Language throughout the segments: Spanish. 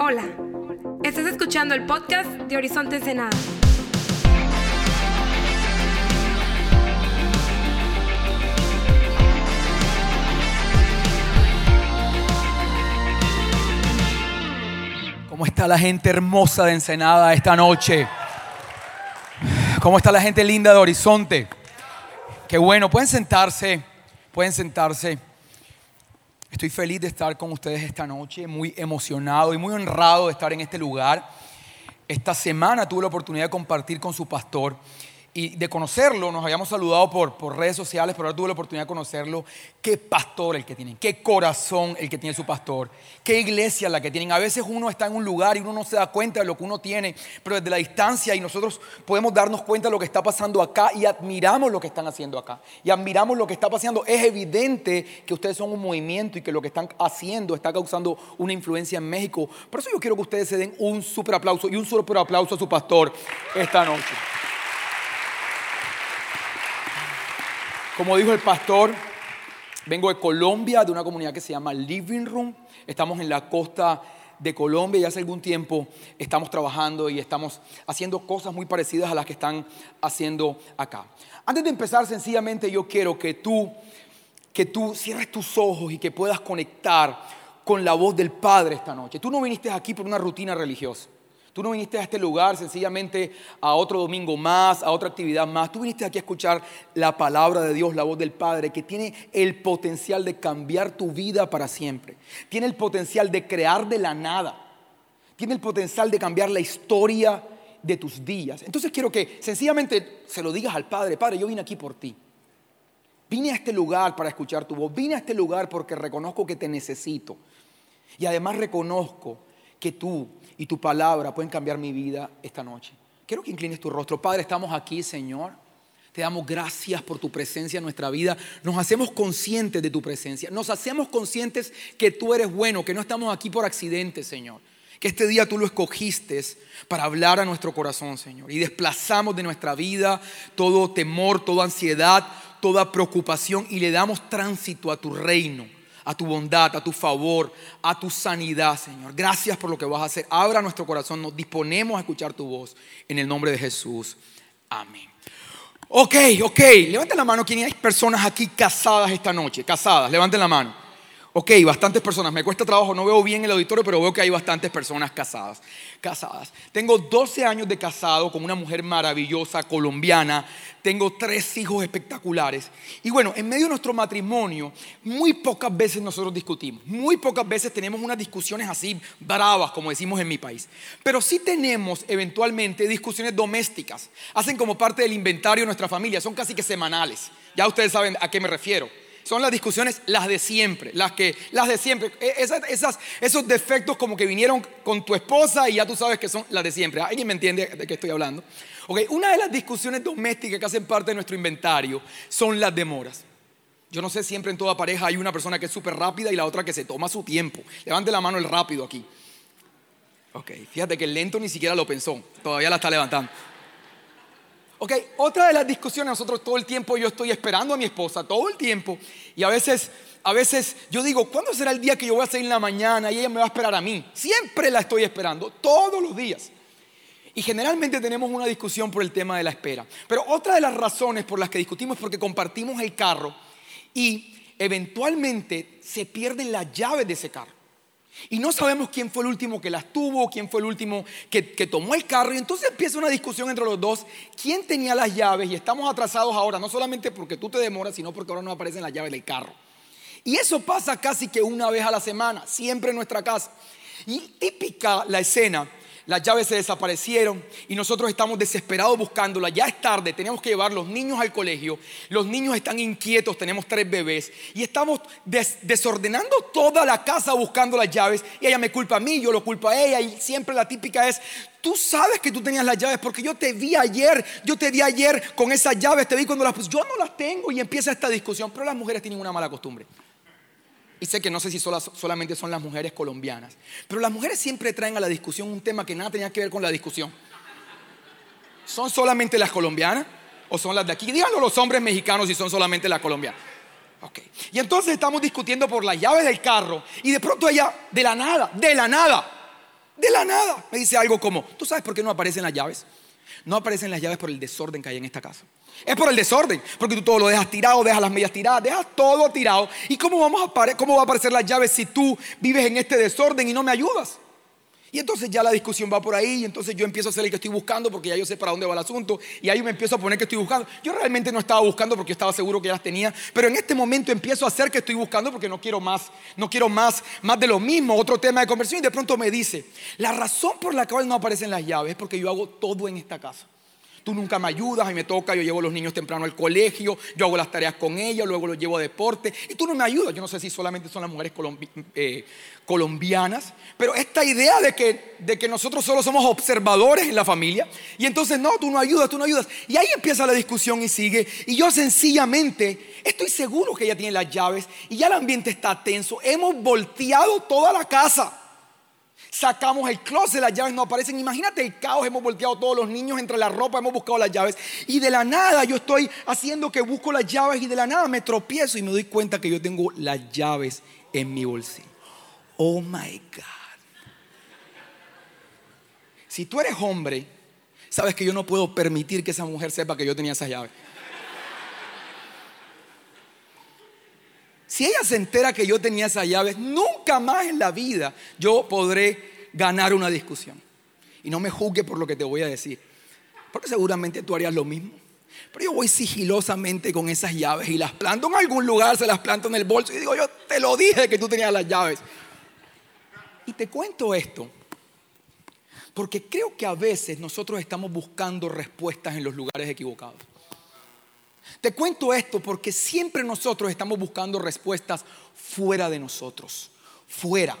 Hola, estás escuchando el podcast de Horizonte Ensenada. ¿Cómo está la gente hermosa de Ensenada esta noche? ¿Cómo está la gente linda de Horizonte? Qué bueno, pueden sentarse, pueden sentarse. Estoy feliz de estar con ustedes esta noche, muy emocionado y muy honrado de estar en este lugar. Esta semana tuve la oportunidad de compartir con su pastor y de conocerlo, nos habíamos saludado por, por redes sociales, pero ahora tuve la oportunidad de conocerlo. Qué pastor el que tienen, qué corazón el que tiene su pastor, qué iglesia la que tienen. A veces uno está en un lugar y uno no se da cuenta de lo que uno tiene, pero desde la distancia y nosotros podemos darnos cuenta de lo que está pasando acá y admiramos lo que están haciendo acá. Y admiramos lo que está pasando. Es evidente que ustedes son un movimiento y que lo que están haciendo está causando una influencia en México. Por eso yo quiero que ustedes se den un super aplauso y un super aplauso a su pastor esta noche. Como dijo el pastor, vengo de Colombia, de una comunidad que se llama Living Room. Estamos en la costa de Colombia y hace algún tiempo estamos trabajando y estamos haciendo cosas muy parecidas a las que están haciendo acá. Antes de empezar, sencillamente yo quiero que tú, que tú cierres tus ojos y que puedas conectar con la voz del Padre esta noche. Tú no viniste aquí por una rutina religiosa. Tú no viniste a este lugar sencillamente a otro domingo más, a otra actividad más. Tú viniste aquí a escuchar la palabra de Dios, la voz del Padre, que tiene el potencial de cambiar tu vida para siempre. Tiene el potencial de crear de la nada. Tiene el potencial de cambiar la historia de tus días. Entonces quiero que sencillamente se lo digas al Padre, Padre, yo vine aquí por ti. Vine a este lugar para escuchar tu voz. Vine a este lugar porque reconozco que te necesito. Y además reconozco que tú y tu palabra pueden cambiar mi vida esta noche. Quiero que inclines tu rostro. Padre, estamos aquí, Señor. Te damos gracias por tu presencia en nuestra vida. Nos hacemos conscientes de tu presencia. Nos hacemos conscientes que tú eres bueno, que no estamos aquí por accidente, Señor. Que este día tú lo escogiste para hablar a nuestro corazón, Señor. Y desplazamos de nuestra vida todo temor, toda ansiedad, toda preocupación y le damos tránsito a tu reino a tu bondad, a tu favor, a tu sanidad, Señor. Gracias por lo que vas a hacer. Abra nuestro corazón, nos disponemos a escuchar tu voz en el nombre de Jesús. Amén. Ok, ok, levanten la mano ¿quién hay personas aquí casadas esta noche, casadas, levanten la mano. Ok, bastantes personas. Me cuesta trabajo, no veo bien el auditorio, pero veo que hay bastantes personas casadas. Casadas. Tengo 12 años de casado con una mujer maravillosa colombiana. Tengo tres hijos espectaculares. Y bueno, en medio de nuestro matrimonio, muy pocas veces nosotros discutimos. Muy pocas veces tenemos unas discusiones así bravas, como decimos en mi país. Pero sí tenemos eventualmente discusiones domésticas. Hacen como parte del inventario de nuestra familia. Son casi que semanales. Ya ustedes saben a qué me refiero son las discusiones las de siempre, las que las de siempre, e, esas, esos defectos como que vinieron con tu esposa y ya tú sabes que son las de siempre. ¿Alguien me entiende de qué estoy hablando? Okay, una de las discusiones domésticas que hacen parte de nuestro inventario son las demoras. Yo no sé, siempre en toda pareja hay una persona que es súper rápida y la otra que se toma su tiempo. Levante la mano el rápido aquí. Ok, fíjate que el lento ni siquiera lo pensó, todavía la está levantando. Ok, otra de las discusiones, nosotros todo el tiempo yo estoy esperando a mi esposa, todo el tiempo, y a veces, a veces yo digo, ¿cuándo será el día que yo voy a salir en la mañana y ella me va a esperar a mí? Siempre la estoy esperando, todos los días. Y generalmente tenemos una discusión por el tema de la espera. Pero otra de las razones por las que discutimos es porque compartimos el carro y eventualmente se pierden las llaves de ese carro. Y no sabemos quién fue el último que las tuvo, quién fue el último que, tomó el carro. Y entonces empieza una discusión entre los dos. ¿Quién tenía las llaves? Y estamos atrasados ahora, no solamente porque tú te demoras, sino porque ahora no aparecen las llaves del carro. Y eso pasa casi que una vez a la semana, siempre en nuestra casa. Y típica la escena las llaves se desaparecieron y nosotros estamos desesperados buscándolas. Ya es tarde, tenemos que llevar los niños al colegio. Los niños están inquietos, tenemos tres bebés y estamos desordenando toda la casa buscando las llaves. Y ella me culpa a mí, yo lo culpo a ella y siempre la típica es, tú sabes que tú tenías las llaves porque yo te vi ayer, yo te vi ayer con esas llaves, te vi cuando las puse. Yo no las tengo y empieza esta discusión, pero las mujeres tienen una mala costumbre. Y sé que no sé si solamente son las mujeres colombianas, pero las mujeres siempre traen a la discusión un tema que nada tenía que ver con la discusión. ¿Son solamente las colombianas o son las de aquí? Díganlo los hombres mexicanos si son solamente las colombianas. Ok. Y entonces estamos discutiendo por las llaves del carro y de pronto ella, de la nada, de la nada, De la nada. Me dice algo como, ¿tú sabes por qué no aparecen las llaves? No aparecen las llaves por el desorden que hay en esta casa. Es por el desorden, porque tú todo lo dejas tirado, dejas las medias tiradas, dejas todo tirado. ¿Y cómo, vamos a cómo va a aparecer las llaves si tú vives en este desorden y no me ayudas? Y entonces ya la discusión va por ahí y entonces yo empiezo a hacer el que estoy buscando porque ya yo sé para dónde va el asunto y ahí me empiezo a poner que estoy buscando. Yo realmente no estaba buscando porque estaba seguro que las tenía, pero en este momento empiezo a hacer que estoy buscando porque no quiero más, no quiero más, más de lo mismo, otro tema de conversión y de pronto me dice, la razón por la cual no aparecen las llaves es porque yo hago todo en esta casa tú nunca me ayudas y me toca, yo llevo los niños temprano al colegio, yo hago las tareas con ellos, luego los llevo a deporte y tú no me ayudas. Yo no sé si solamente son las mujeres eh, colombianas, pero esta idea de que, de que nosotros solo somos observadores en la familia y entonces no, tú no ayudas, tú no ayudas. Y ahí empieza la discusión y sigue. Y yo sencillamente estoy seguro que ella tiene las llaves y ya el ambiente está tenso. Hemos volteado toda la casa. Sacamos el closet, las llaves no aparecen. Imagínate el caos, hemos volteado todos los niños entre la ropa, hemos buscado las llaves. Y de la nada yo estoy haciendo que busco las llaves y de la nada me tropiezo y me doy cuenta que yo tengo las llaves en mi bolsillo. Oh my God. Si tú eres hombre, sabes que yo no puedo permitir que esa mujer sepa que yo tenía esas llaves. Si ella se entera que yo tenía esas llaves, nunca más en la vida yo podré ganar una discusión. Y no me juzgue por lo que te voy a decir, porque seguramente tú harías lo mismo. Pero yo voy sigilosamente con esas llaves y las planto en algún lugar, se las planto en el bolso y digo, yo te lo dije que tú tenías las llaves. Y te cuento esto, porque creo que a veces nosotros estamos buscando respuestas en los lugares equivocados. Te cuento esto porque siempre nosotros estamos buscando respuestas fuera de nosotros, fuera.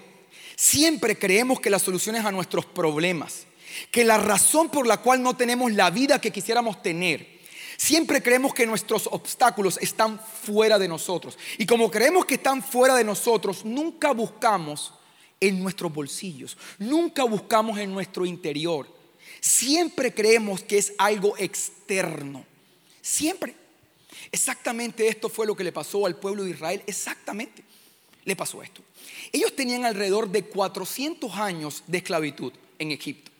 Siempre creemos que las soluciones a nuestros problemas, que la razón por la cual no tenemos la vida que quisiéramos tener, Siempre creemos que nuestros obstáculos están fuera de nosotros. Y como creemos que están fuera de nosotros, nunca buscamos en nuestros bolsillos, nunca buscamos en nuestro interior. Siempre creemos que es algo externo. Siempre. Exactamente esto fue lo que le pasó al pueblo de Israel. Exactamente le pasó esto. Ellos tenían alrededor de 400 años de esclavitud en Egipto.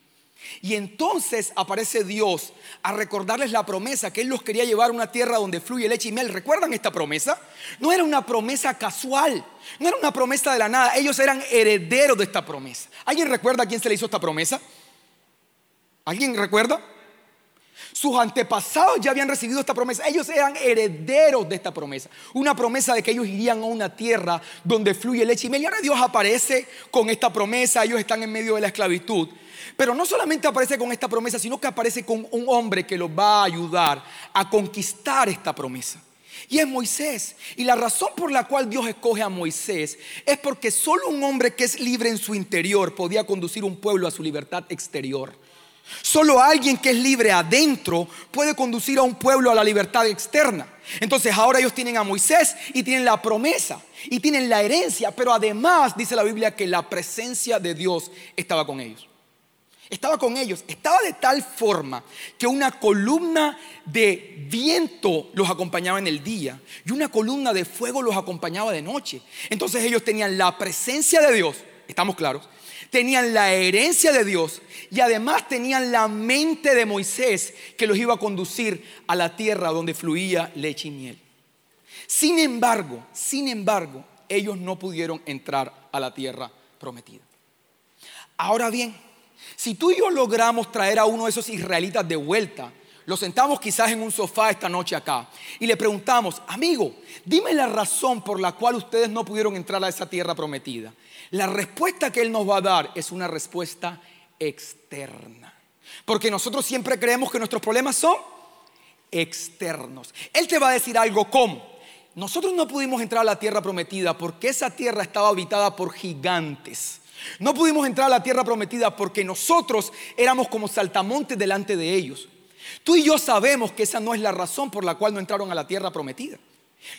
Y entonces aparece Dios a recordarles la promesa que Él los quería llevar a una tierra donde fluye leche y miel. ¿Recuerdan esta promesa? No era una promesa casual, no era una promesa de la nada. Ellos eran herederos de esta promesa. ¿Alguien recuerda a quién se le hizo esta promesa? ¿Alguien recuerda? Sus antepasados ya habían recibido esta promesa. Ellos eran herederos de esta promesa. Una promesa de que ellos irían a una tierra donde fluye leche y miel. Y ahora Dios aparece con esta promesa. Ellos están en medio de la esclavitud. Pero no solamente aparece con esta promesa, sino que aparece con un hombre que los va a ayudar a conquistar esta promesa. Y es Moisés. Y la razón por la cual Dios escoge a Moisés es porque solo un hombre que es libre en su interior podía conducir un pueblo a su libertad exterior. Solo alguien que es libre adentro puede conducir a un pueblo a la libertad externa. Entonces ahora ellos tienen a Moisés y tienen la promesa y tienen la herencia, pero además dice la Biblia que la presencia de Dios estaba con ellos. Estaba con ellos, estaba de tal forma que una columna de viento los acompañaba en el día y una columna de fuego los acompañaba de noche. Entonces ellos tenían la presencia de Dios, estamos claros, tenían la herencia de Dios y además tenían la mente de Moisés que los iba a conducir a la tierra donde fluía leche y miel. Sin embargo, sin embargo, ellos no pudieron entrar a la tierra prometida. Ahora bien, si tú y yo logramos traer a uno de esos israelitas de vuelta, lo sentamos quizás en un sofá esta noche acá y le preguntamos, amigo, dime la razón por la cual ustedes no pudieron entrar a esa tierra prometida. La respuesta que Él nos va a dar es una respuesta externa. Porque nosotros siempre creemos que nuestros problemas son externos. Él te va a decir algo como, nosotros no pudimos entrar a la tierra prometida porque esa tierra estaba habitada por gigantes. No pudimos entrar a la tierra prometida porque nosotros éramos como saltamontes delante de ellos. Tú y yo sabemos que esa no es la razón por la cual no entraron a la tierra prometida.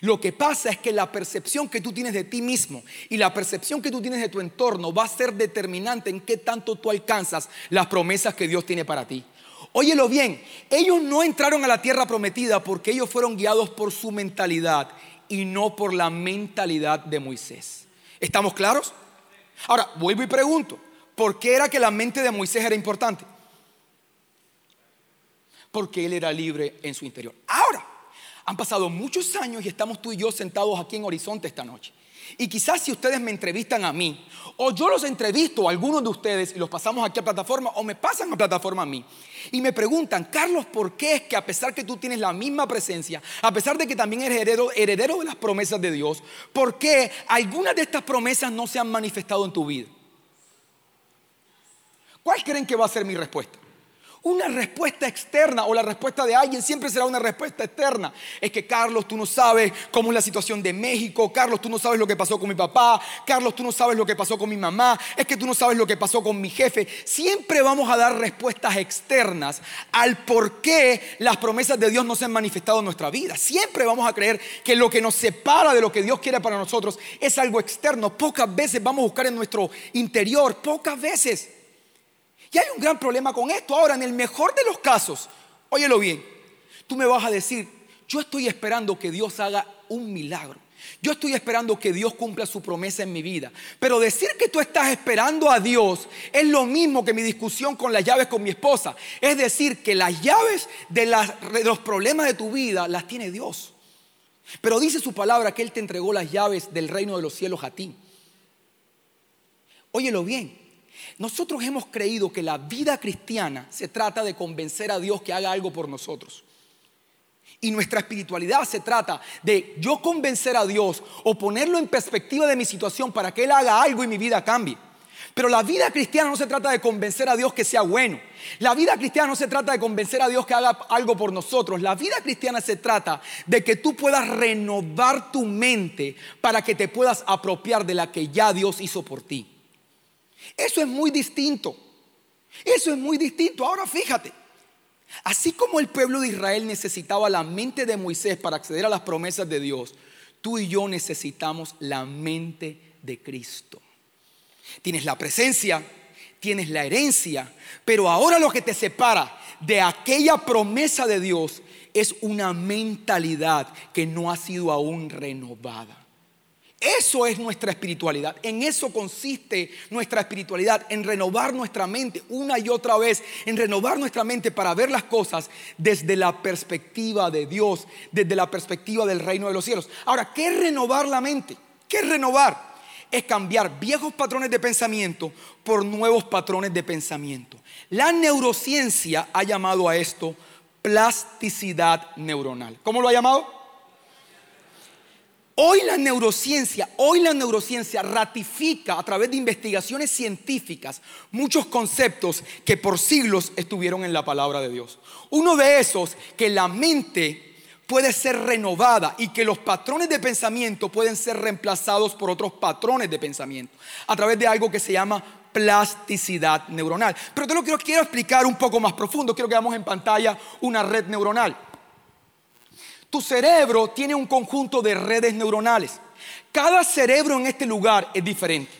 Lo que pasa es que la percepción que tú tienes de ti mismo y la percepción que tú tienes de tu entorno va a ser determinante en qué tanto tú alcanzas las promesas que Dios tiene para ti. Óyelo bien, ellos no entraron a la tierra prometida porque ellos fueron guiados por su mentalidad y no por la mentalidad de Moisés. ¿Estamos claros? Ahora, vuelvo y pregunto, ¿por qué era que la mente de Moisés era importante? Porque él era libre en su interior. Ahora, han pasado muchos años y estamos tú y yo sentados aquí en Horizonte esta noche. Y quizás si ustedes me entrevistan a mí, o yo los entrevisto a algunos de ustedes y los pasamos aquí a plataforma, o me pasan a plataforma a mí, y me preguntan, Carlos, ¿por qué es que a pesar que tú tienes la misma presencia, a pesar de que también eres heredero, heredero de las promesas de Dios, ¿por qué algunas de estas promesas no se han manifestado en tu vida? ¿Cuál creen que va a ser mi respuesta? Una respuesta externa o la respuesta de alguien siempre será una respuesta externa. Es que Carlos, tú no sabes cómo es la situación de México. Carlos, tú no sabes lo que pasó con mi papá. Carlos, tú no sabes lo que pasó con mi mamá. Es que tú no sabes lo que pasó con mi jefe. Siempre vamos a dar respuestas externas al por qué las promesas de Dios no se han manifestado en nuestra vida. Siempre vamos a creer que lo que nos separa de lo que Dios quiere para nosotros es algo externo. Pocas veces vamos a buscar en nuestro interior. Pocas veces. Y hay un gran problema con esto. Ahora, en el mejor de los casos, óyelo bien, tú me vas a decir, yo estoy esperando que Dios haga un milagro. Yo estoy esperando que Dios cumpla su promesa en mi vida. Pero decir que tú estás esperando a Dios es lo mismo que mi discusión con las llaves con mi esposa. Es decir, que las llaves de, los problemas de tu vida las tiene Dios. Pero dice su palabra que Él te entregó las llaves del reino de los cielos a ti. Óyelo bien, nosotros hemos creído que la vida cristiana se trata de convencer a Dios que haga algo por nosotros. Y nuestra espiritualidad se trata de yo convencer a Dios o ponerlo en perspectiva de mi situación para que Él haga algo y mi vida cambie. Pero la vida cristiana no se trata de convencer a Dios que sea bueno. La vida cristiana no se trata de convencer a Dios que haga algo por nosotros. La vida cristiana se trata de que tú puedas renovar tu mente para que te puedas apropiar de la que ya Dios hizo por ti. Eso es muy distinto. Eso es muy distinto. Ahora fíjate, así como el pueblo de Israel necesitaba la mente de Moisés para acceder a las promesas de Dios, tú y yo necesitamos la mente de Cristo. Tienes la presencia, tienes la herencia, pero ahora lo que te separa de aquella promesa de Dios es una mentalidad que no ha sido aún renovada. Eso es nuestra espiritualidad. En eso consiste nuestra espiritualidad, en renovar nuestra mente una y otra vez, en renovar nuestra mente para ver las cosas desde la perspectiva de Dios, desde la perspectiva del reino de los cielos. Ahora, ¿qué es renovar la mente? ¿Qué es renovar? Es cambiar viejos patrones de pensamiento por nuevos patrones de pensamiento. La neurociencia ha llamado a esto plasticidad neuronal. ¿Cómo lo ha llamado? Hoy la neurociencia, hoy la neurociencia ratifica a través de investigaciones científicas muchos conceptos que por siglos estuvieron en la palabra de Dios. Uno de esos, que la mente puede ser renovada y que los patrones de pensamiento pueden ser reemplazados por otros patrones de pensamiento a través de algo que se llama plasticidad neuronal. Pero te lo quiero, quiero explicar un poco más profundo. Quiero que veamos en pantalla una red neuronal. Tu cerebro tiene un conjunto de redes neuronales. Cada cerebro en este lugar es diferente.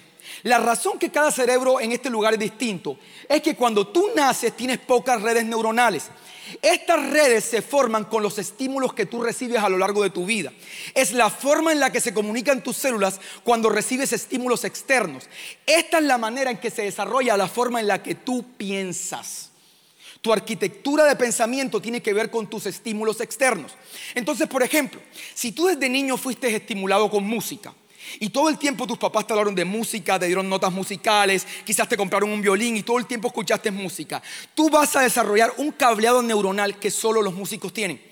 La razón que cada cerebro en este lugar es distinto es que cuando tú naces tienes pocas redes neuronales. Estas redes se forman con los estímulos que tú recibes a lo largo de tu vida. Es la forma en la que se comunican tus células cuando recibes estímulos externos. Esta es la manera en que se desarrolla la forma en la que tú piensas. Tu arquitectura de pensamiento tiene que ver con tus estímulos externos. Entonces, por ejemplo, si tú desde niño fuiste estimulado con música, y todo el tiempo tus papás te hablaron de música, te dieron notas musicales, quizás te compraron un violín y todo el tiempo escuchaste música. Tú vas a desarrollar un cableado neuronal que solo los músicos tienen.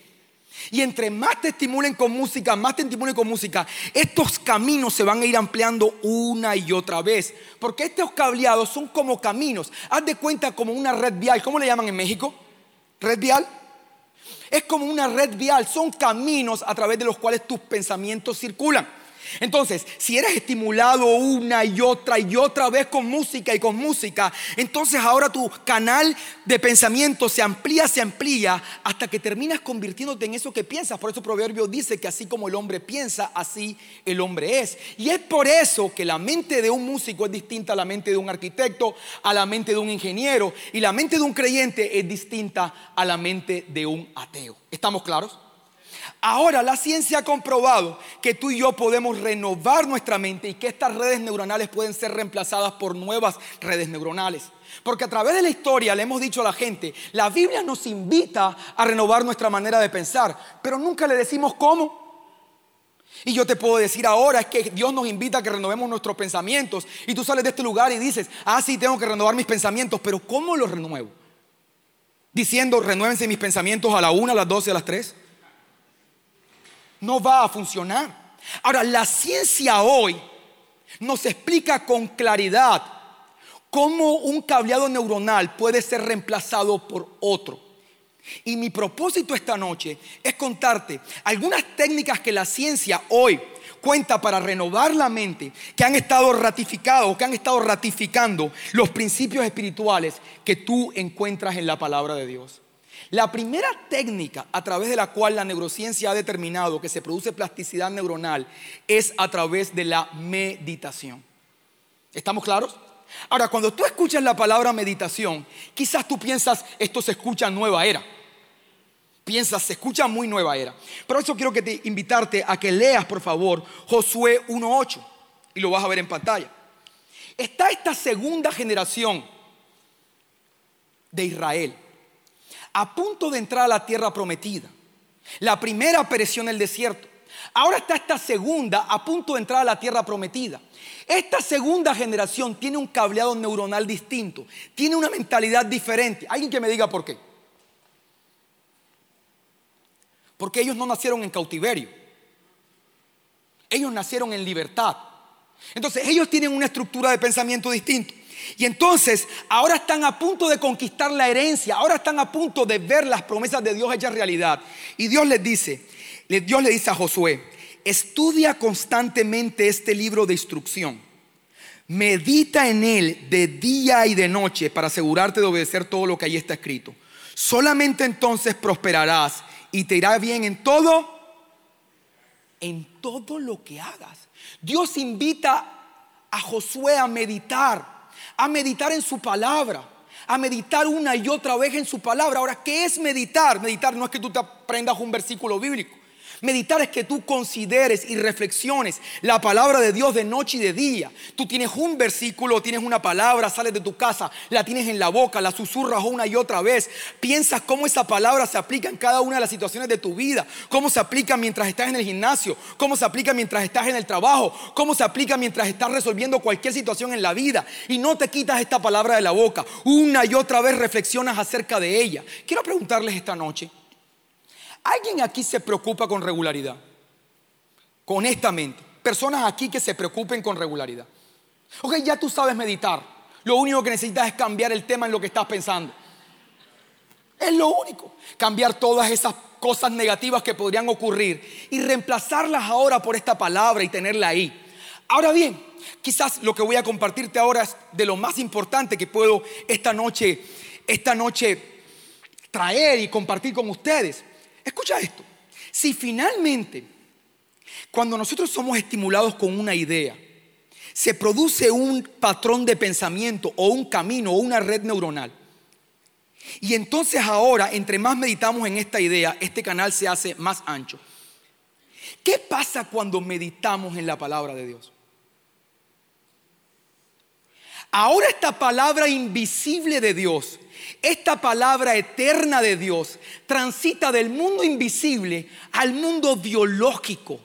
Y entre más te estimulen con música, más te estimulen con música, estos caminos se van a ir ampliando una y otra vez. Porque estos cableados son como caminos. Haz de cuenta como una red vial. ¿Cómo le llaman en México? ¿Red vial? Es como una red vial. Son caminos a través de los cuales tus pensamientos circulan. Entonces, si eres estimulado una y otra y otra vez con música y con música, entonces ahora tu canal de pensamiento se amplía, se amplía hasta que terminas convirtiéndote en eso que piensas. Por eso el proverbio dice que así como el hombre piensa, así el hombre es. Y es por eso que la mente de un músico es distinta a la mente de un arquitecto, a la mente de un ingeniero y la mente de un creyente es distinta a la mente de un ateo. ¿Estamos claros? Ahora la ciencia ha comprobado que tú y yo podemos renovar nuestra mente y que estas redes neuronales pueden ser reemplazadas por nuevas redes neuronales. Porque a través de la historia le hemos dicho a la gente, la Biblia nos invita a renovar nuestra manera de pensar, pero nunca le decimos cómo. Y yo te puedo decir ahora es que Dios nos invita a que renovemos nuestros pensamientos. Y tú sales de este lugar y dices, ah, sí, tengo que renovar mis pensamientos, pero ¿cómo los renuevo? Diciendo, renuévense mis pensamientos a la una, a las doce, a las tres. No va a funcionar. Ahora, la ciencia hoy nos explica con claridad cómo un cableado neuronal puede ser reemplazado por otro. Y mi propósito esta noche es contarte algunas técnicas que la ciencia hoy cuenta para renovar la mente, que han estado ratificados, que han estado ratificando los principios espirituales que tú encuentras en la palabra de Dios. La primera técnica a través de la cual la neurociencia ha determinado que se produce plasticidad neuronal es a través de la meditación. ¿Estamos claros? Ahora, cuando tú escuchas la palabra meditación, quizás tú piensas, esto se escucha nueva era piensas, se escucha muy nueva era. Pero eso quiero que te invitarte a que leas, por favor, Josué 1.8 y lo vas a ver en pantalla. Está esta segunda generación de Israel a punto de entrar a la tierra prometida. La primera pereció en el desierto. Ahora está esta segunda a punto de entrar a la tierra prometida. Esta segunda generación tiene un cableado neuronal distinto, tiene una mentalidad diferente. Alguien que me diga por qué. Porque ellos no nacieron en cautiverio. Ellos nacieron en libertad. Entonces ellos tienen una estructura de pensamiento distinta. Y entonces ahora están a punto de conquistar la herencia, ahora están a punto de ver las promesas de Dios hechas realidad. Y Dios les dice, Dios le dice a Josué, estudia constantemente este libro de instrucción. Medita en él de día y de noche para asegurarte de obedecer todo lo que ahí está escrito. Solamente entonces prosperarás y te irá bien en todo, en todo lo que hagas. Dios invita a Josué a meditar, a meditar en su palabra, a meditar una y otra vez en su palabra. Ahora, ¿qué es meditar? Meditar no es que tú te aprendas un versículo bíblico. Meditar es que tú consideres y reflexiones la palabra de Dios de noche y de día. Tú tienes un versículo, tienes una palabra, sales de tu casa, la tienes en la boca, la susurras una y otra vez. Piensas cómo esa palabra se aplica en cada una de las situaciones de tu vida. Cómo se aplica mientras estás en el gimnasio, cómo se aplica mientras estás en el trabajo, cómo se aplica mientras estás resolviendo cualquier situación en la vida. Y no te quitas esta palabra de la boca. Una y otra vez reflexionas acerca de ella. Quiero preguntarles esta noche. ¿Alguien aquí se preocupa con regularidad? Honestamente, personas aquí que se preocupen con regularidad. Ok, ya tú sabes meditar. Lo único que necesitas es cambiar el tema en lo que estás pensando. Es lo único. Cambiar todas esas cosas negativas que podrían ocurrir y reemplazarlas ahora por esta palabra y tenerla ahí. Ahora bien, quizás lo que voy a compartirte ahora es de lo más importante que puedo esta noche, esta noche traer y compartir con ustedes. Escucha esto. Si finalmente, cuando nosotros somos estimulados con una idea, se produce un patrón de pensamiento o un camino o una red neuronal, y entonces ahora, entre más meditamos en esta idea, este canal se hace más ancho. ¿Qué pasa cuando meditamos en la palabra de Dios? Ahora esta palabra invisible de Dios esta palabra eterna de Dios transita del mundo invisible al mundo biológico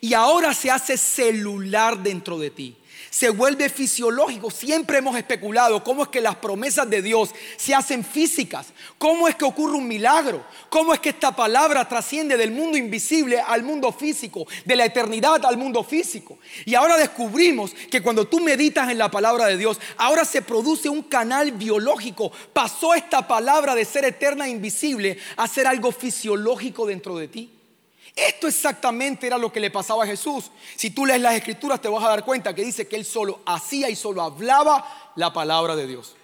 y ahora se hace celular dentro de ti se vuelve fisiológico. Siempre hemos especulado cómo es que las promesas de Dios se hacen físicas, cómo es que ocurre un milagro, cómo es que esta palabra trasciende del mundo invisible al mundo físico, de la eternidad al mundo físico. Y ahora descubrimos que cuando tú meditas en la palabra de Dios, ahora se produce un canal biológico. Pasó esta palabra de ser eterna e invisible a ser algo fisiológico dentro de ti. Esto exactamente era lo que le pasaba a Jesús. Si tú lees las escrituras te vas a dar cuenta que dice que él solo hacía y solo hablaba la palabra de Dios.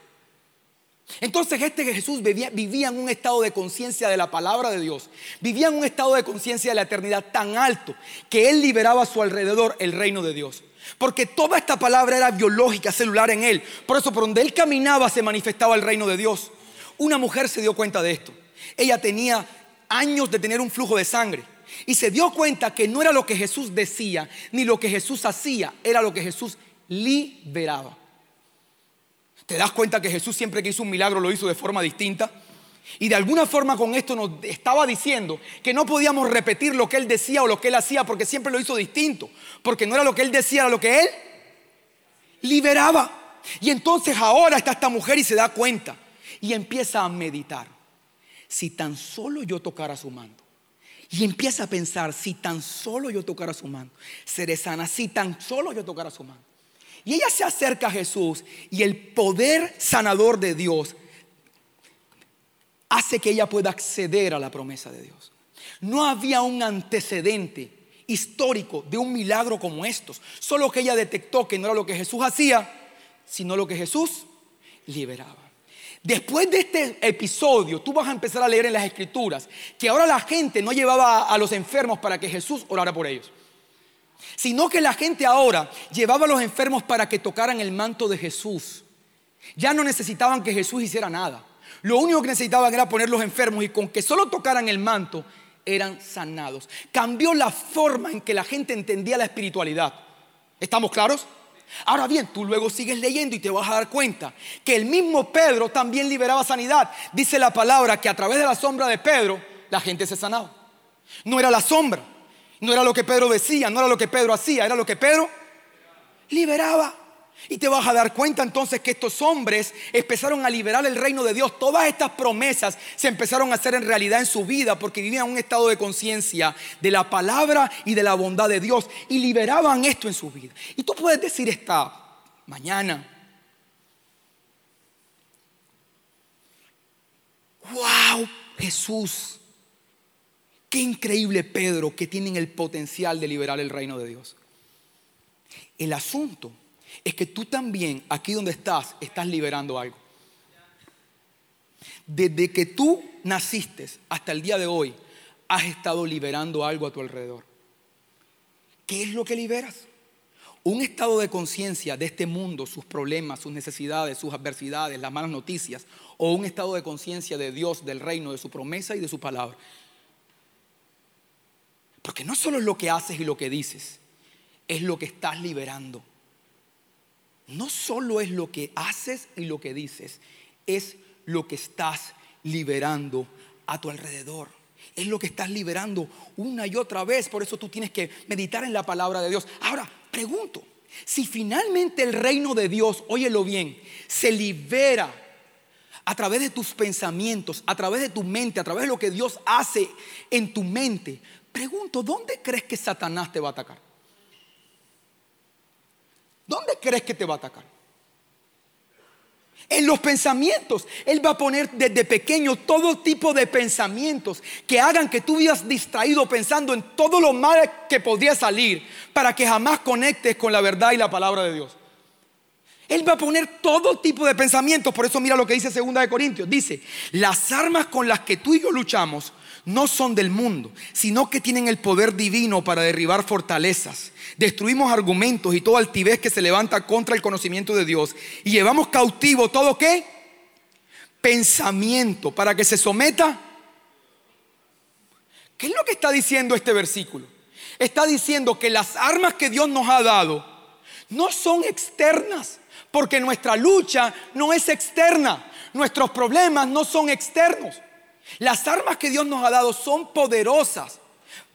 Entonces este Jesús vivía, vivía en un estado de conciencia de la palabra de Dios, vivía en un estado de conciencia de la eternidad tan alto que él liberaba a su alrededor el reino de Dios. Porque toda esta palabra era biológica, celular en él. Por eso por donde él caminaba se manifestaba el reino de Dios. Una mujer se dio cuenta de esto. Ella tenía años de tener un flujo de sangre y se dio cuenta que no era lo que Jesús decía ni lo que Jesús hacía, era lo que Jesús liberaba. ¿Te das cuenta que Jesús siempre que hizo un milagro lo hizo de forma distinta? Y de alguna forma con esto nos estaba diciendo que no podíamos repetir lo que él decía o lo que él hacía porque siempre lo hizo distinto. Porque no era lo que él decía, era lo que él liberaba. Y entonces ahora está esta mujer y se da cuenta y empieza a meditar. Si tan solo yo tocara su mando. Y empieza a pensar, si tan solo yo tocara su mano, seré sana, si tan solo yo tocara su mano. Y ella se acerca a Jesús y el poder sanador de Dios hace que ella pueda acceder a la promesa de Dios. No había un antecedente histórico de un milagro como estos, solo que ella detectó que no era lo que Jesús hacía, sino lo que Jesús liberaba. Después de este episodio, tú vas a empezar a leer en las escrituras que ahora la gente no llevaba a los enfermos para que Jesús orara por ellos, sino que la gente ahora llevaba a los enfermos para que tocaran el manto de Jesús. Ya no necesitaban que Jesús hiciera nada. Lo único que necesitaban era poner los enfermos y con que solo tocaran el manto eran sanados. Cambió la forma en que la gente entendía la espiritualidad. ¿Estamos claros? Ahora bien, tú luego sigues leyendo y te vas a dar cuenta que el mismo Pedro también liberaba sanidad. Dice la palabra que a través de la sombra de Pedro la gente se sanaba. No era la sombra, no era lo que Pedro decía, no era lo que Pedro hacía, era lo que Pedro liberaba. Y te vas a dar cuenta entonces que estos hombres empezaron a liberar el reino de Dios. Todas estas promesas se empezaron a hacer en realidad en su vida porque vivían un estado de conciencia de la palabra y de la bondad de Dios y liberaban esto en su vida. Y tú puedes decir esta mañana, wow, Jesús, qué increíble Pedro que tienen el potencial de liberar el reino de Dios. El asunto es que tú también, aquí donde estás, estás liberando algo. Desde que tú naciste hasta el día de hoy, has estado liberando algo a tu alrededor. ¿Qué es lo que liberas? Un estado de conciencia de este mundo, sus problemas, sus necesidades, sus adversidades, las malas noticias, o un estado de conciencia de Dios, del reino, de su promesa y de su palabra. Porque no solo es lo que haces y lo que dices, es lo que estás liberando no solo es lo que haces y lo que dices, es lo que estás liberando a tu alrededor. Es lo que estás liberando una y otra vez. Por eso tú tienes que meditar en la palabra de Dios. Ahora, pregunto, si finalmente el reino de Dios, óyelo bien, se libera a través de tus pensamientos, a través de tu mente, a través de lo que Dios hace en tu mente, pregunto, ¿dónde crees que Satanás te va a atacar? ¿Dónde crees que te va a atacar? En los pensamientos. Él va a poner desde pequeño todo tipo de pensamientos que hagan que tú vivas distraído pensando en todo lo mal que podría salir para que jamás conectes con la verdad y la palabra de Dios. Él va a poner todo tipo de pensamientos. Por eso mira lo que dice 2 de Corintios. Dice, las armas con las que tú y yo luchamos no son del mundo, sino que tienen el poder divino para derribar fortalezas. Destruimos argumentos y toda altivez que se levanta contra el conocimiento de Dios. Y llevamos cautivo todo qué? Pensamiento para que se someta. ¿Qué es lo que está diciendo este versículo? Está diciendo que las armas que Dios nos ha dado no son externas, porque nuestra lucha no es externa, nuestros problemas no son externos. Las armas que Dios nos ha dado son poderosas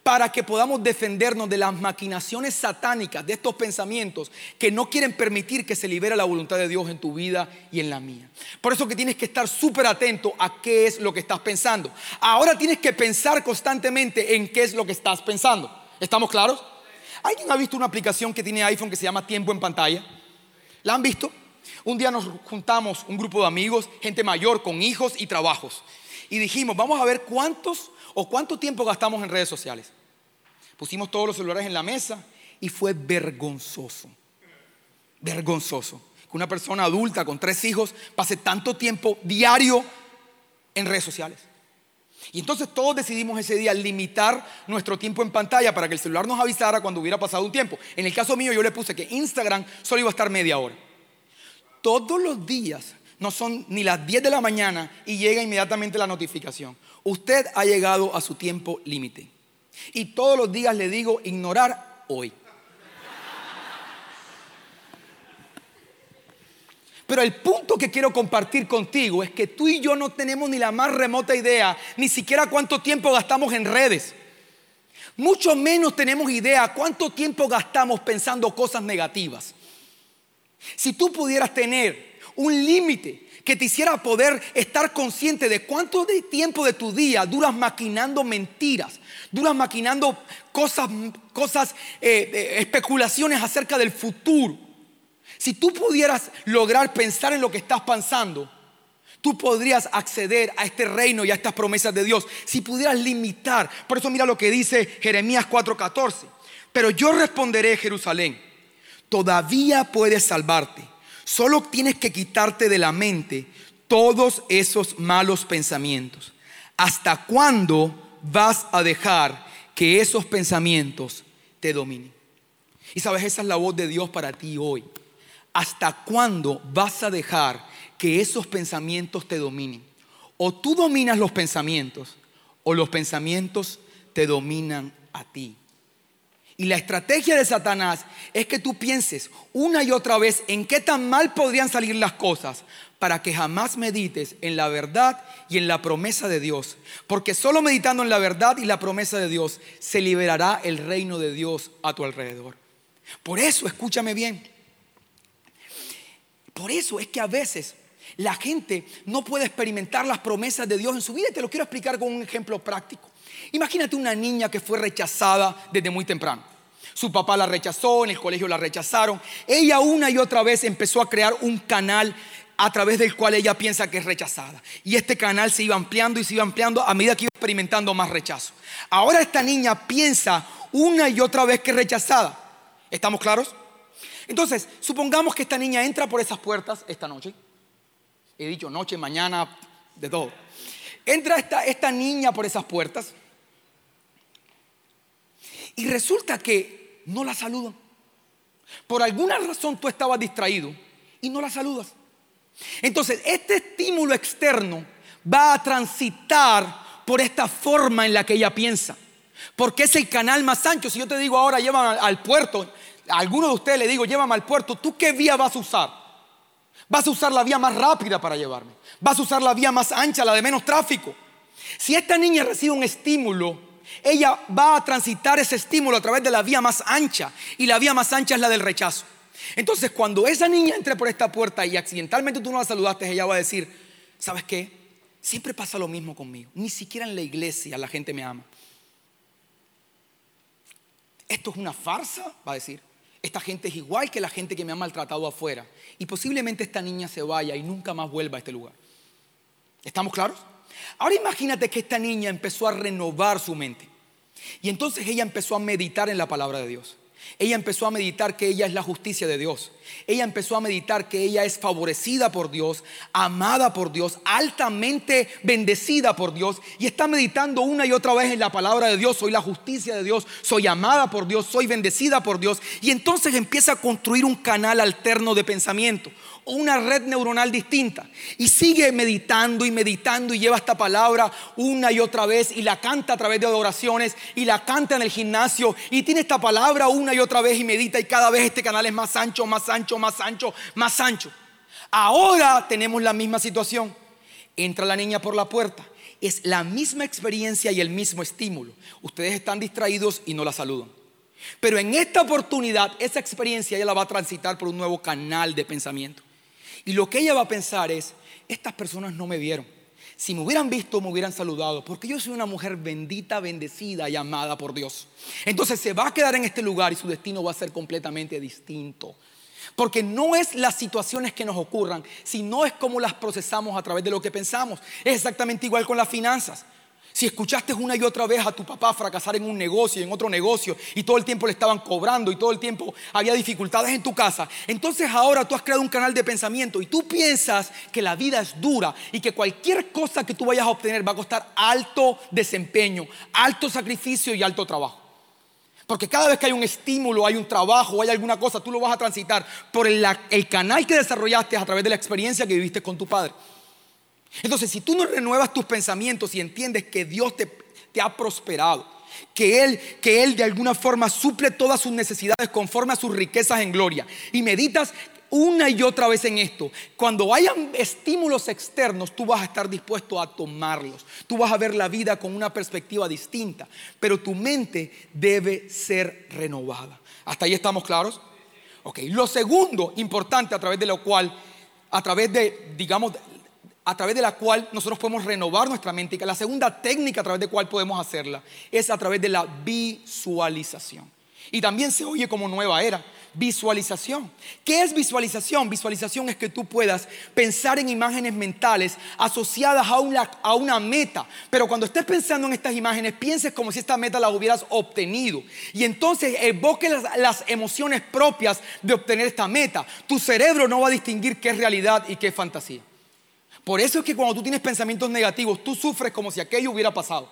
para que podamos defendernos de las maquinaciones satánicas, de estos pensamientos que no quieren permitir que se libere la voluntad de Dios en tu vida y en la mía. Por eso que tienes que estar súper atento a qué es lo que estás pensando. Ahora tienes que pensar constantemente en qué es lo que estás pensando. ¿Estamos claros? ¿Alguien ha visto una aplicación que tiene iPhone que se llama Tiempo en pantalla? ¿La han visto? Un día nos juntamos un grupo de amigos, gente mayor con hijos y trabajos y dijimos, vamos a ver cuántos o cuánto tiempo gastamos en redes sociales. Pusimos todos los celulares en la mesa y fue vergonzoso. Vergonzoso. Que una persona adulta con tres hijos pase tanto tiempo diario en redes sociales. Y entonces todos decidimos ese día limitar nuestro tiempo en pantalla para que el celular nos avisara cuando hubiera pasado un tiempo. En el caso mío yo le puse que Instagram solo iba a estar media hora. Todos los días no son ni las 10 de la mañana y llega inmediatamente la notificación. Usted ha llegado a su tiempo límite. Y todos los días le digo ignorar hoy. Pero el punto que quiero compartir contigo es que tú y yo no tenemos ni la más remota idea, ni siquiera cuánto tiempo gastamos en redes. Mucho menos tenemos idea cuánto tiempo gastamos pensando cosas negativas. Si tú pudieras tener un límite que te hiciera poder estar consciente de cuánto de tiempo de tu día duras maquinando mentiras, duras maquinando cosas, cosas eh, eh, especulaciones acerca del futuro. Si tú pudieras lograr pensar en lo que estás pensando, tú podrías acceder a este reino y a estas promesas de Dios. Si pudieras limitar, por eso mira lo que dice Jeremías 4:14. Pero yo responderé, Jerusalén, todavía puedes salvarte Solo tienes que quitarte de la mente todos esos malos pensamientos. ¿Hasta cuándo vas a dejar que esos pensamientos te dominen? Y sabes, esa es la voz de Dios para ti hoy. ¿Hasta cuándo vas a dejar que esos pensamientos te dominen? O tú dominas los pensamientos o los pensamientos te dominan a ti. Y la estrategia de Satanás es que tú pienses una y otra vez en qué tan mal podrían salir las cosas para que jamás medites en la verdad y en la promesa de Dios. Porque solo meditando en la verdad y la promesa de Dios se liberará el reino de Dios a tu alrededor. Por eso, escúchame bien, por eso es que a veces la gente no puede experimentar las promesas de Dios en su vida. Y te lo quiero explicar con un ejemplo práctico. Imagínate una niña que fue rechazada desde muy temprano. Su papá la rechazó, en el colegio la rechazaron. Ella una y otra vez empezó a crear un canal a través del cual ella piensa que es rechazada. Y este canal se iba ampliando y se iba ampliando a medida que iba experimentando más rechazo. Ahora esta niña piensa una y otra vez que es rechazada. ¿Estamos claros? Entonces, supongamos que esta niña entra por esas puertas esta noche. He dicho noche, mañana, de todo. Entra esta, esta niña por esas puertas y resulta que no la saludan. Por alguna razón tú estabas distraído y no la saludas. Entonces, este estímulo externo va a transitar por esta forma en la que ella piensa. Porque es el canal más ancho. Si yo te digo ahora, llévame al puerto, a alguno de ustedes le digo, llévame al puerto, ¿tú qué vía vas a usar? Vas a usar la vía más rápida para llevarme. Vas a usar la vía más ancha, la de menos tráfico. Si esta niña recibe un estímulo ella va a transitar ese estímulo a través de la vía más ancha y la vía más ancha es la del rechazo. Entonces, cuando esa niña entre por esta puerta y accidentalmente tú no la saludaste, ella va a decir, ¿sabes qué? Siempre pasa lo mismo conmigo. Ni siquiera en la iglesia la gente me ama. Esto es una farsa, va a decir. Esta gente es igual que la gente que me ha maltratado afuera. Y posiblemente esta niña se vaya y nunca más vuelva a este lugar. ¿Estamos claros? Ahora imagínate que esta niña empezó a renovar su mente. Y entonces ella empezó a meditar en la palabra de Dios. Ella empezó a meditar que ella es la justicia de Dios. Ella empezó a meditar que ella es favorecida por Dios, amada por Dios, altamente bendecida por Dios. Y está meditando una y otra vez en la palabra de Dios. Soy la justicia de Dios, soy amada por Dios, soy bendecida por Dios. Y entonces empieza a construir un canal alterno de pensamiento una red neuronal distinta. Y sigue meditando y meditando y lleva esta palabra una y otra vez y la canta a través de oraciones y la canta en el gimnasio y tiene esta palabra una y otra vez y medita y cada vez este canal es más ancho, más ancho, más ancho, más ancho. Ahora tenemos la misma situación. Entra la niña por la puerta. Es la misma experiencia y el mismo estímulo. Ustedes están distraídos y no la saludan. Pero en esta oportunidad, esa experiencia ella la va a transitar por un nuevo canal de pensamiento. Y lo que ella va a pensar es, estas personas no me vieron. Si me hubieran visto, me hubieran saludado, porque yo soy una mujer bendita, bendecida y amada por Dios. Entonces se va a quedar en este lugar y su destino va a ser completamente distinto. Porque no es las situaciones que nos ocurran, sino es cómo las procesamos a través de lo que pensamos. Es exactamente igual con las finanzas. Si escuchaste una y otra vez a tu papá fracasar en un negocio y en otro negocio y todo el tiempo le estaban cobrando y todo el tiempo había dificultades en tu casa, entonces ahora tú has creado un canal de pensamiento y tú piensas que la vida es dura y que cualquier cosa que tú vayas a obtener va a costar alto desempeño, alto sacrificio y alto trabajo. Porque cada vez que hay un estímulo, hay un trabajo, hay alguna cosa, tú lo vas a transitar por el, el canal que desarrollaste a través de la experiencia que viviste con tu padre. Entonces, si tú no renuevas tus pensamientos y entiendes que Dios te, ha prosperado, que él, que él de alguna forma suple todas sus necesidades conforme a sus riquezas en gloria. Y meditas una y otra vez en esto. Cuando hayan estímulos externos, tú vas a estar dispuesto a tomarlos. Tú vas a ver la vida con una perspectiva distinta. Pero tu mente debe ser renovada. ¿Hasta ahí estamos claros? Ok, lo segundo importante a través de lo cual, a través de, digamos, a través de la cual nosotros podemos renovar nuestra mente, y la segunda técnica a través de la cual podemos hacerla es a través de la visualización. Y también se oye como nueva era visualización. ¿Qué es visualización? Visualización es que tú puedas pensar en imágenes mentales asociadas a una, a una meta. Pero cuando estés pensando en estas imágenes, pienses como si esta meta la hubieras obtenido. Y entonces evoque las, las emociones propias de obtener esta meta. Tu cerebro no va a distinguir qué es realidad y qué es fantasía. Por eso es que cuando tú tienes pensamientos negativos, tú sufres como si aquello hubiera pasado.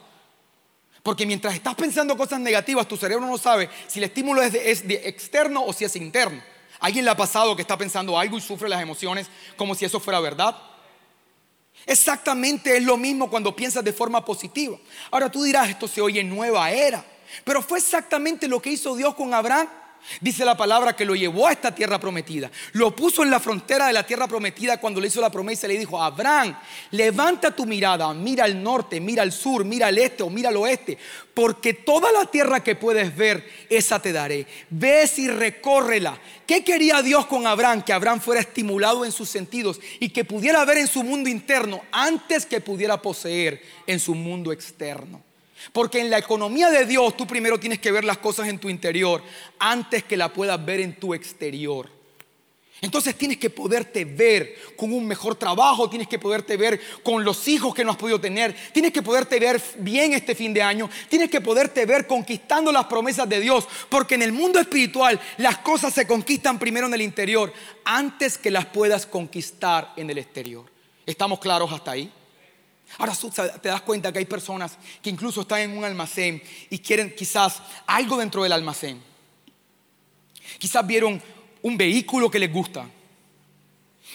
Porque mientras estás pensando cosas negativas, tu cerebro no sabe si el estímulo es, de, externo o si es interno. ¿Alguien le ha pasado que está pensando algo y sufre las emociones como si eso fuera verdad? Exactamente es lo mismo cuando piensas de forma positiva. Ahora tú dirás, esto se oye nueva era. Pero fue exactamente lo que hizo Dios con Abraham. Dice la palabra que lo llevó a esta tierra prometida. Lo puso en la frontera de la tierra prometida cuando le hizo la promesa. Le dijo, Abraham, levanta tu mirada, mira al norte, mira al sur, mira al este o mira al oeste. Porque toda la tierra que puedes ver, esa te daré. Ves y recórrela. ¿Qué quería Dios con Abraham? Que Abraham fuera estimulado en sus sentidos y que pudiera ver en su mundo interno antes que pudiera poseer en su mundo externo. Porque en la economía de Dios tú primero tienes que ver las cosas en tu interior antes que la puedas ver en tu exterior. Entonces tienes que poderte ver con un mejor trabajo, tienes que poderte ver con los hijos que no has podido tener, tienes que poderte ver bien este fin de año, tienes que poderte ver conquistando las promesas de Dios, porque en el mundo espiritual las cosas se conquistan primero en el interior antes que las puedas conquistar en el exterior. ¿Estamos claros hasta ahí? Ahora te das cuenta que hay personas que incluso están en un almacén y quieren quizás algo dentro del almacén. Quizás vieron un vehículo que les gusta.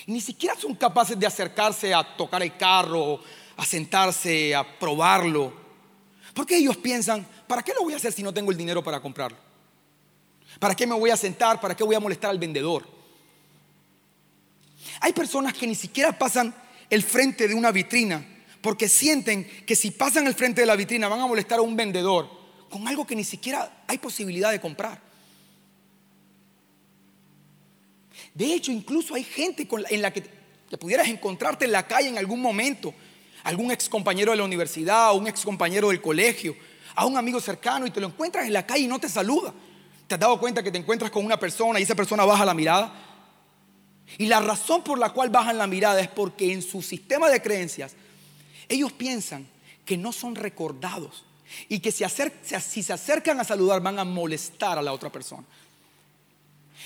Y ni siquiera son capaces de acercarse a tocar el carro, a sentarse, a probarlo. Porque ellos piensan, ¿para qué lo voy a hacer si no tengo el dinero para comprarlo? ¿Para qué me voy a sentar? ¿Para qué voy a molestar al vendedor? Hay personas que ni siquiera pasan el frente de una vitrina porque sienten que si pasan al frente de la vitrina van a molestar a un vendedor con algo que ni siquiera hay posibilidad de comprar. De hecho, incluso hay gente en la que, pudieras encontrarte en la calle en algún momento, algún ex compañero de la universidad, un ex compañero del colegio, a un amigo cercano y te lo encuentras en la calle y no te saluda. ¿Te has dado cuenta que te encuentras con una persona y esa persona baja la mirada? Y la razón por la cual bajan la mirada es porque en su sistema de creencias ellos piensan que no son recordados y que si, se acercan a saludar van a molestar a la otra persona.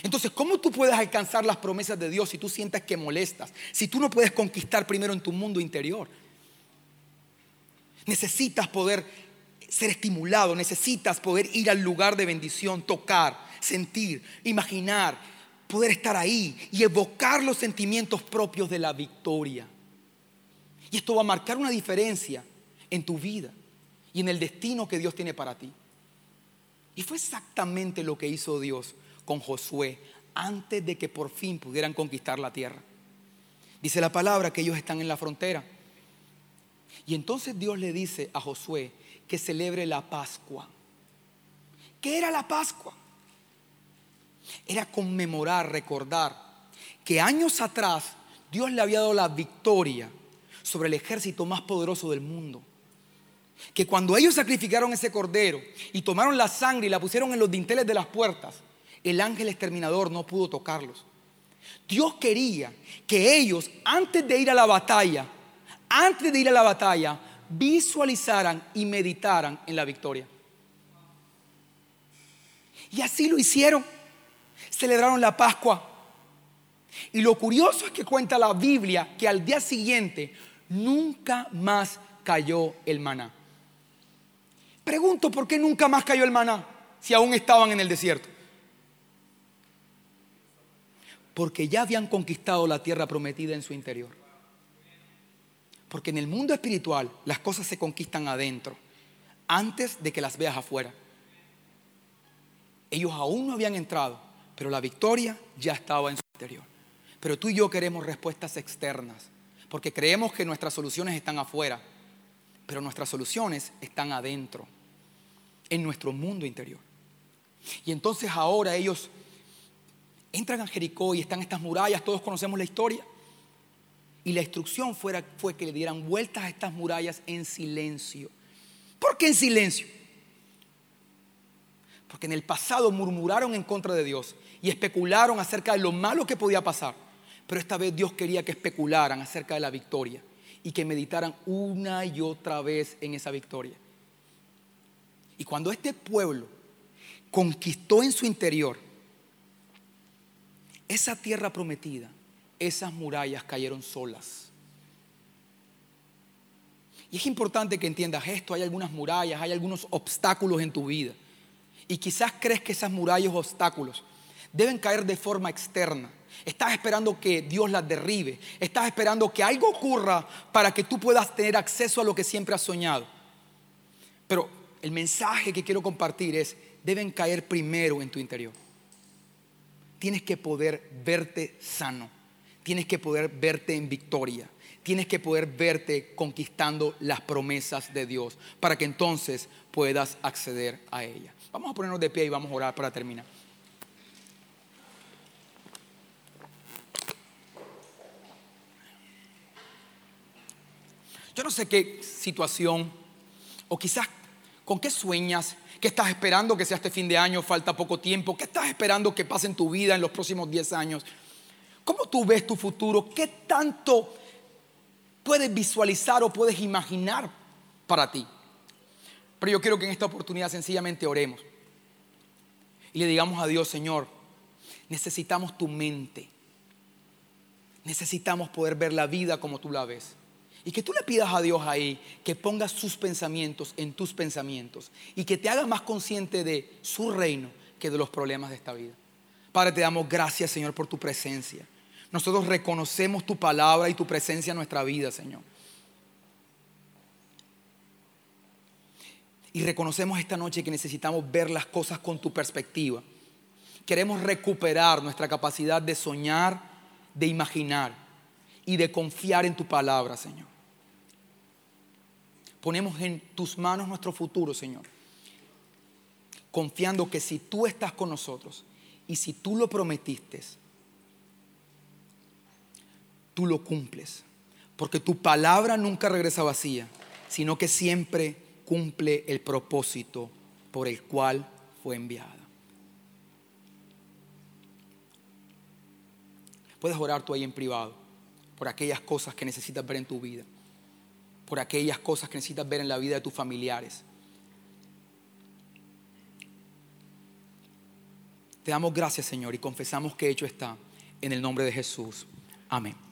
Entonces, ¿cómo tú puedes alcanzar las promesas de Dios si tú sientes que molestas? Si tú no puedes conquistar primero en tu mundo interior. Necesitas poder ser estimulado, necesitas poder ir al lugar de bendición, tocar, sentir, imaginar, poder estar ahí y evocar los sentimientos propios de la victoria. Y esto va a marcar una diferencia en tu vida y en el destino que Dios tiene para ti. Y fue exactamente lo que hizo Dios con Josué antes de que por fin pudieran conquistar la tierra. Dice la palabra que ellos están en la frontera. Y entonces Dios le dice a Josué que celebre la Pascua. ¿Qué era la Pascua? Era conmemorar, recordar que años atrás Dios le había dado la victoria sobre el ejército más poderoso del mundo. Que cuando ellos sacrificaron ese cordero y tomaron la sangre y la pusieron en los dinteles de las puertas, el ángel exterminador no pudo tocarlos. Dios quería que ellos, antes de ir a la batalla, antes de ir a la batalla, visualizaran y meditaran en la victoria. Y así lo hicieron. Celebraron la Pascua. Y lo curioso es que cuenta la Biblia que al día siguiente nunca más cayó el maná. Pregunto, ¿por qué nunca más cayó el maná si aún estaban en el desierto? Porque ya habían conquistado la tierra prometida en su interior. Porque en el mundo espiritual las cosas se conquistan adentro antes de que las veas afuera. Ellos aún no habían entrado, pero la victoria ya estaba en su interior. Pero tú y yo queremos respuestas externas, porque creemos que nuestras soluciones están afuera, pero nuestras soluciones están adentro, en nuestro mundo interior. Y entonces ahora ellos entran a Jericó y están estas murallas, todos conocemos la historia. Y la instrucción fuera, fue que le dieran vueltas a estas murallas en silencio. ¿Por qué en silencio? Porque en el pasado murmuraron en contra de Dios y especularon acerca de lo malo que podía pasar. Pero esta vez Dios quería que especularan acerca de la victoria y que meditaran una y otra vez en esa victoria. Y cuando este pueblo conquistó en su interior esa tierra prometida, esas murallas cayeron solas. Y es importante que entiendas esto, hay algunas murallas, hay algunos obstáculos en tu vida. Y quizás crees que esas murallas o obstáculos deben caer de forma externa. Estás esperando que Dios las derribe. Estás esperando que algo ocurra para que tú puedas tener acceso a lo que siempre has soñado. Pero el mensaje que quiero compartir es, deben caer primero en tu interior. Tienes que poder verte sano tienes que poder verte en victoria. Tienes que poder verte conquistando las promesas de Dios para que entonces puedas acceder a ella. Vamos a ponernos de pie y vamos a orar para terminar. Yo no sé qué situación o quizás con qué sueñas, qué estás esperando que sea este fin de año, falta poco tiempo, qué estás esperando que pase en tu vida en los próximos 10 años. ¿Cómo tú ves tu futuro? ¿Qué tanto puedes visualizar o puedes imaginar para ti? Pero yo quiero que en esta oportunidad sencillamente oremos y le digamos a Dios, Señor, necesitamos tu mente. Necesitamos poder ver la vida como tú la ves. Y que tú le pidas a Dios ahí que ponga sus pensamientos en tus pensamientos y que te haga más consciente de su reino que de los problemas de esta vida. Padre, te damos gracias, Señor, por tu presencia. Nosotros reconocemos tu palabra y tu presencia en nuestra vida, Señor. Y reconocemos esta noche que necesitamos ver las cosas con tu perspectiva. Queremos recuperar nuestra capacidad de soñar, de imaginar y de confiar en tu palabra, Señor. Ponemos en tus manos nuestro futuro, Señor. Confiando que si tú estás con nosotros y si tú lo prometiste, tú lo cumples. Porque tu palabra nunca regresa vacía, sino que siempre cumple el propósito por el cual fue enviada. Puedes orar tú ahí en privado por aquellas cosas que necesitas ver en tu vida, por aquellas cosas que necesitas ver en la vida de tus familiares. Te damos gracias, Señor, y confesamos que hecho está en el nombre de Jesús. Amén.